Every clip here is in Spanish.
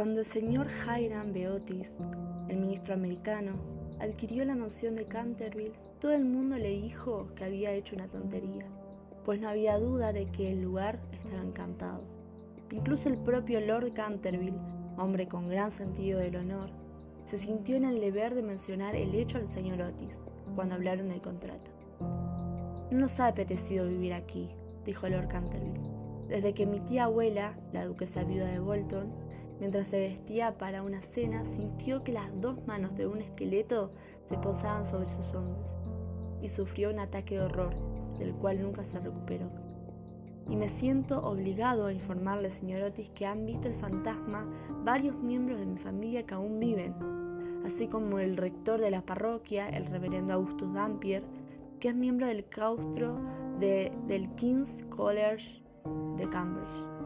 Cuando el señor Hiram Beotis, el ministro americano, adquirió la mansión de Canterville, todo el mundo le dijo que había hecho una tontería, pues no había duda de que el lugar estaba encantado. Incluso el propio Lord Canterville, hombre con gran sentido del honor, se sintió en el deber de mencionar el hecho al señor Otis cuando hablaron del contrato. No nos ha apetecido vivir aquí, dijo Lord Canterville, desde que mi tía abuela, la duquesa viuda de Bolton, mientras se vestía para una cena, sintió que las dos manos de un esqueleto se posaban sobre sus hombros y sufrió un ataque de horror, del cual nunca se recuperó. Y me siento obligado a informarle, señor Otis, que han visto el fantasma varios miembros de mi familia que aún viven, así como el rector de la parroquia, el reverendo Augustus Dampier, que es miembro del claustro del King's College de Cambridge.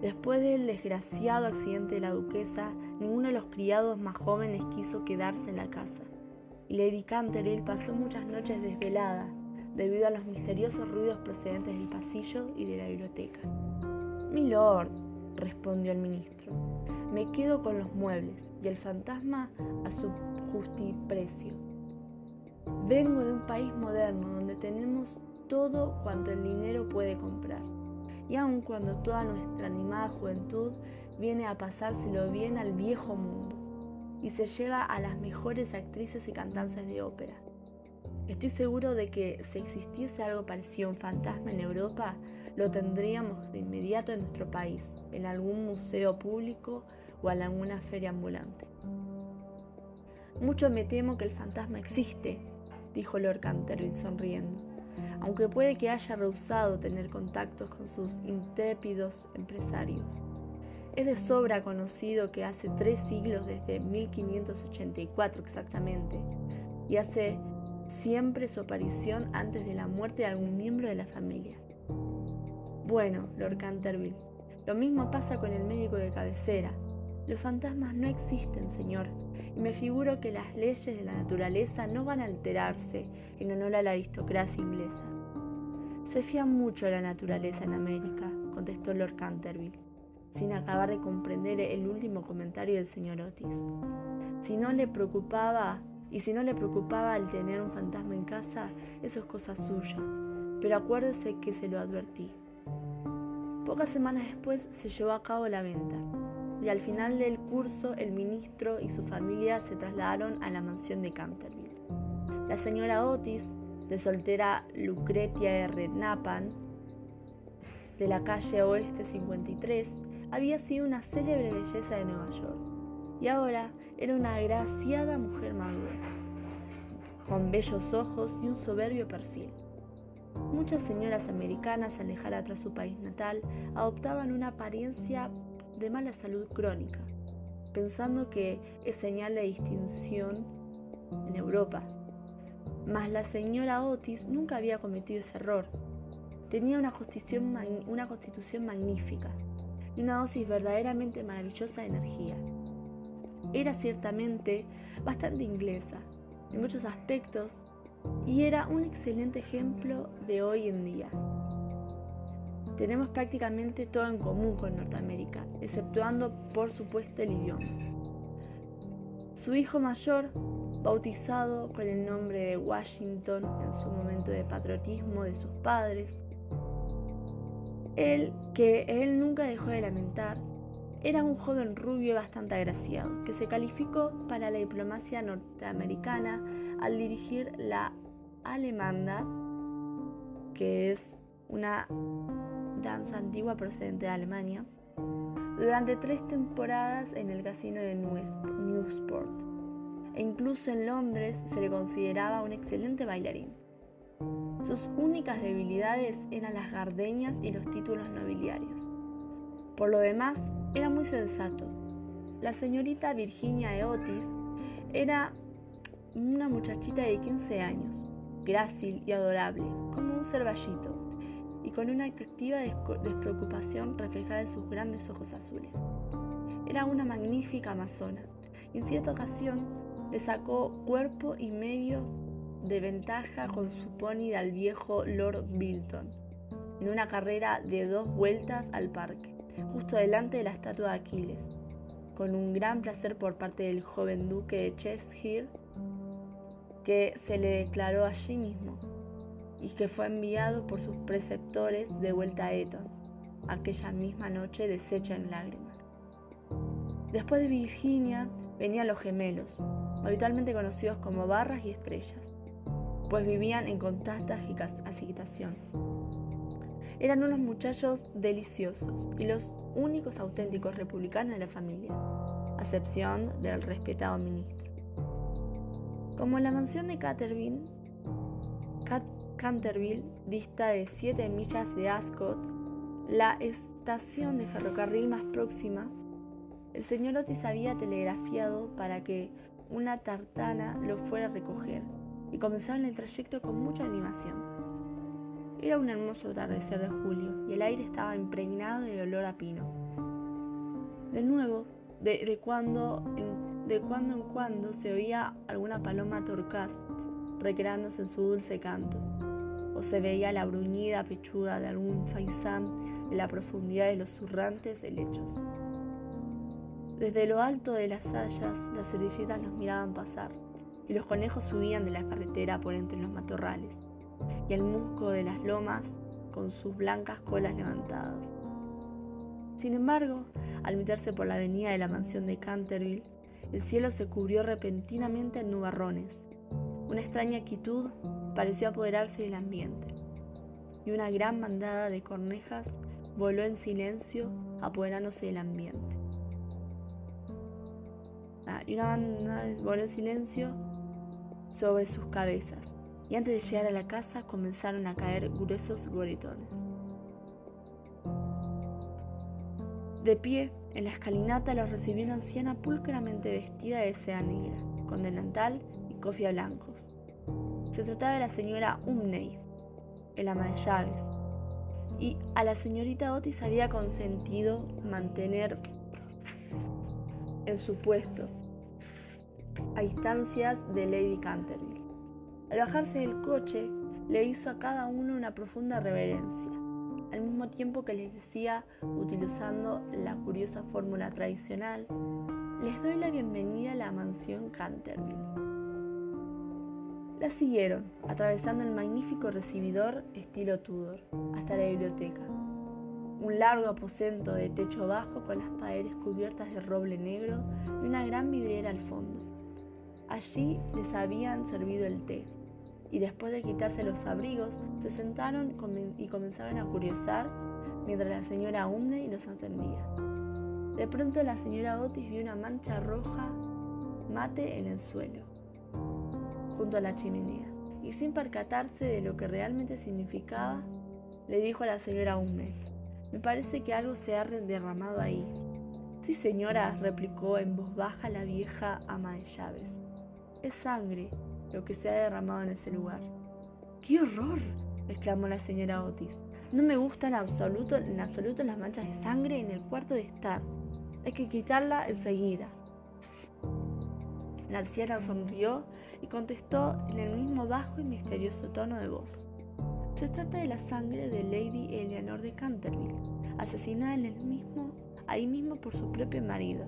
Después del desgraciado accidente de la duquesa, ninguno de los criados más jóvenes quiso quedarse en la casa, y Lady Canterville pasó muchas noches desvelada debido a los misteriosos ruidos procedentes del pasillo y de la biblioteca. Mi lord, respondió el ministro, me quedo con los muebles y el fantasma a su justiprecio. Vengo de un país moderno donde tenemos todo cuanto el dinero puede comprar. Y aun cuando toda nuestra animada juventud viene a pasárselo bien al viejo mundo y se lleva a las mejores actrices y cantantes de ópera. Estoy seguro de que si existiese algo parecido a un fantasma en Europa, lo tendríamos de inmediato en nuestro país, en algún museo público o en alguna feria ambulante. Mucho me temo que el fantasma existe, dijo Lord Canterville sonriendo, aunque puede que haya rehusado tener contactos con sus intrépidos empresarios. Es de sobra conocido que hace tres siglos, desde 1584 exactamente, y hace siempre su aparición antes de la muerte de algún miembro de la familia. Bueno, Lord Canterville, lo mismo pasa con el médico de cabecera. Los fantasmas no existen, señor, y me figuro que las leyes de la naturaleza no van a alterarse en honor a la aristocracia inglesa. Se fía mucho a la naturaleza en América, contestó Lord Canterville, sin acabar de comprender el último comentario del señor Otis. Si no le preocupaba, y si no le preocupaba el tener un fantasma en casa, eso es cosa suya, pero acuérdese que se lo advertí. Pocas semanas después se llevó a cabo la venta y al final del curso el ministro y su familia se trasladaron a la mansión de Canterville. La señora Otis, de soltera Lucretia R. Napan, de la calle Oeste 53, había sido una célebre belleza de Nueva York y ahora era una agraciada mujer madura, con bellos ojos y un soberbio perfil. Muchas señoras americanas al dejar atrás su país natal adoptaban una apariencia de mala salud crónica, pensando que es señal de distinción en Europa. Mas la señora Otis nunca había cometido ese error. Tenía una constitución, una constitución magnífica y una dosis verdaderamente maravillosa de energía. Era ciertamente bastante inglesa en muchos aspectos y era un excelente ejemplo de hoy en día. Tenemos prácticamente todo en común con Norteamérica, exceptuando por supuesto el idioma. Su hijo mayor, bautizado con el nombre de Washington en su momento de patriotismo de sus padres, él, que él nunca dejó de lamentar, era un joven rubio y bastante agraciado, que se calificó para la diplomacia norteamericana al dirigir la Alemanda, que es una danza antigua procedente de Alemania, durante tres temporadas en el casino de Newsport. E incluso en Londres se le consideraba un excelente bailarín. Sus únicas debilidades eran las gardeñas y los títulos nobiliarios. Por lo demás, era muy sensato. La señorita Virginia Eotis era una muchachita de 15 años, grácil y adorable, como un cervallito y con una atractiva despreocupación reflejada en sus grandes ojos azules. Era una magnífica amazona y en cierta ocasión le sacó cuerpo y medio de ventaja con su pony al viejo Lord Bilton en una carrera de dos vueltas al parque, justo delante de la estatua de Aquiles, con un gran placer por parte del joven duque de Cheshire, que se le declaró allí mismo y que fue enviado por sus preceptores de vuelta a Eton, aquella misma noche deshecho en lágrimas. Después de Virginia venían los gemelos, habitualmente conocidos como barras y estrellas, pues vivían en constante agitación. Eran unos muchachos deliciosos y los únicos auténticos republicanos de la familia, a excepción del respetado ministro. Como la mansión de Canterville, Canterville dista de 7 millas de Ascot, la estación de ferrocarril más próxima, el señor Otis había telegrafiado para que una tartana lo fuera a recoger y comenzaron el trayecto con mucha animación. Era un hermoso atardecer de julio y el aire estaba impregnado de olor a pino. De nuevo, de, cuando, en, de cuando en cuando se oía alguna paloma torcaz recreándose en su dulce canto, o se veía la bruñida pechuga de algún faisán en la profundidad de los zurrantes helechos. Desde lo alto de las hayas, las cerillitas los miraban pasar, y los conejos subían de la carretera por entre los matorrales y el musgo de las lomas con sus blancas colas levantadas. Sin embargo, al meterse por la avenida de la mansión de Canterville, el cielo se cubrió repentinamente en nubarrones. Una extraña quietud pareció apoderarse del ambiente, y una gran bandada de cornejas voló en silencio apoderándose del ambiente. Y una bandada voló en silencio sobre sus cabezas, y antes de llegar a la casa comenzaron a caer gruesos goritones. De pie, en la escalinata los recibió una anciana pulcramente vestida de seda negra, con delantal y cofia blancos. Se trataba de la señora Umney, el ama de llaves, y a la señorita Otis había consentido mantener en su puesto, a instancias de Lady Canterville. Al bajarse del coche, le hizo a cada uno una profunda reverencia, al mismo tiempo que les decía, utilizando la curiosa fórmula tradicional, les doy la bienvenida a la mansión Canterville. La siguieron, atravesando el magnífico recibidor estilo Tudor, hasta la biblioteca. Un largo aposento de techo bajo con las paredes cubiertas de roble negro y una gran vidriera al fondo. Allí les habían servido el té, y después de quitarse los abrigos, se sentaron y comenzaron a curiosar mientras la señora Umney los atendía. De pronto la señora Otis vio una mancha roja mate en el suelo, junto a la chimenea, y sin percatarse de lo que realmente significaba, le dijo a la señora Umney, me parece que algo se ha derramado ahí. Sí, señora, replicó en voz baja la vieja ama de llaves. Es sangre, lo que se ha derramado en ese lugar. ¡Qué horror! exclamó la señora Otis. No me gustan en absoluto, en absoluto las manchas de sangre en el cuarto de estar. Hay que quitarla enseguida. La anciana sonrió y contestó en el mismo bajo y misterioso tono de voz. Se trata de la sangre de Lady Eleanor de Canterville, asesinada en el mismo, ahí mismo por su propio marido,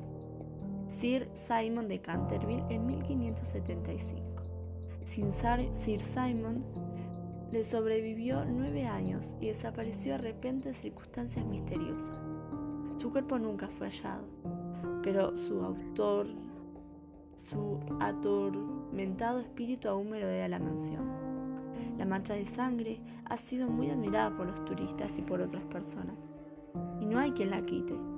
Sir Simon de Canterville, en 1575. Sir Simon le sobrevivió nueve años y desapareció de repente en circunstancias misteriosas. Su cuerpo nunca fue hallado, pero su autor, su atormentado espíritu aún merodea la mansión. La mancha de sangre ha sido muy admirada por los turistas y por otras personas, y no hay quien la quite.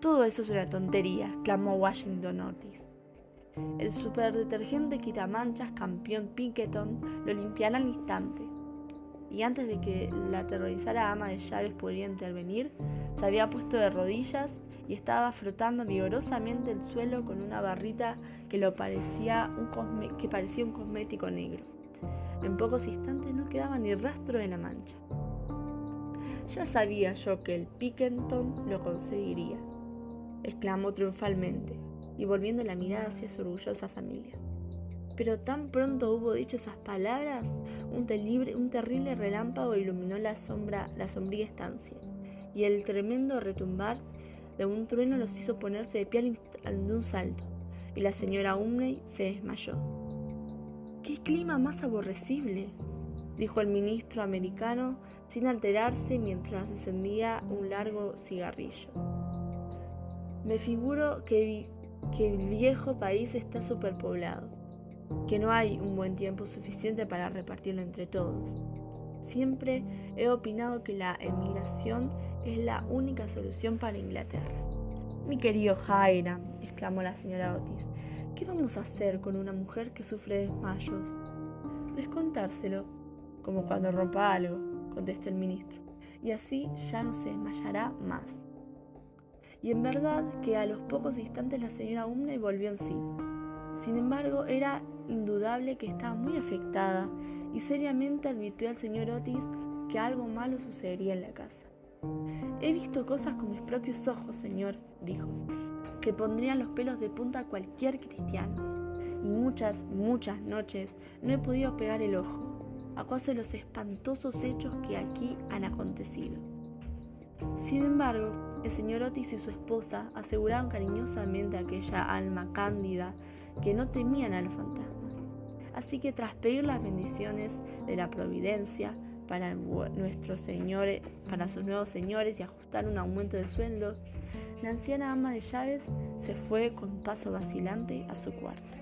Todo eso es una tontería, clamó Washington Otis. El superdetergente quitamanchas campeón Pinkerton lo limpiará al instante. Y antes de que la aterrorizada ama de llaves pudiera intervenir, se había puesto de rodillas y estaba frotando vigorosamente el suelo con una barrita que, lo parecía, un que parecía un cosmético negro. En pocos instantes no quedaba ni rastro de la mancha. Ya sabía yo que el Pinkerton lo conseguiría, exclamó triunfalmente y volviendo la mirada hacia su orgullosa familia. Pero tan pronto hubo dicho esas palabras, un, terrible relámpago iluminó la, sombra, la sombría estancia, y el tremendo retumbar de un trueno los hizo ponerse de pie de un salto, y la señora Umney se desmayó. ¡Qué clima más aborrecible! dijo el ministro americano sin alterarse mientras encendía un largo cigarrillo. Me figuro que, el viejo país está superpoblado, que no hay un buen tiempo suficiente para repartirlo entre todos. Siempre he opinado que la emigración es la única solución para Inglaterra. Mi querido Hiram, exclamó la señora Otis, ¿qué vamos a hacer con una mujer que sufre desmayos? Descontárselo, como cuando rompa algo, contestó el ministro, y así ya no se desmayará más. Y en verdad que a los pocos instantes la señora Umney volvió en sí. Sin embargo, era indudable que estaba muy afectada y seriamente advirtió al señor Otis que algo malo sucedería en la casa. He visto cosas con mis propios ojos, señor, dijo, que pondrían los pelos de punta a cualquier cristiano. Y muchas, muchas noches no he podido pegar el ojo a causa de los espantosos hechos que aquí han acontecido. Sin embargo, el señor Otis y su esposa aseguraron cariñosamente a aquella alma cándida que no temían a los fantasmas. Así que tras pedir las bendiciones de la providencia para, nuestros señores, para sus nuevos señores y ajustar un aumento de sueldo, la anciana ama de llaves se fue con paso vacilante a su cuarto.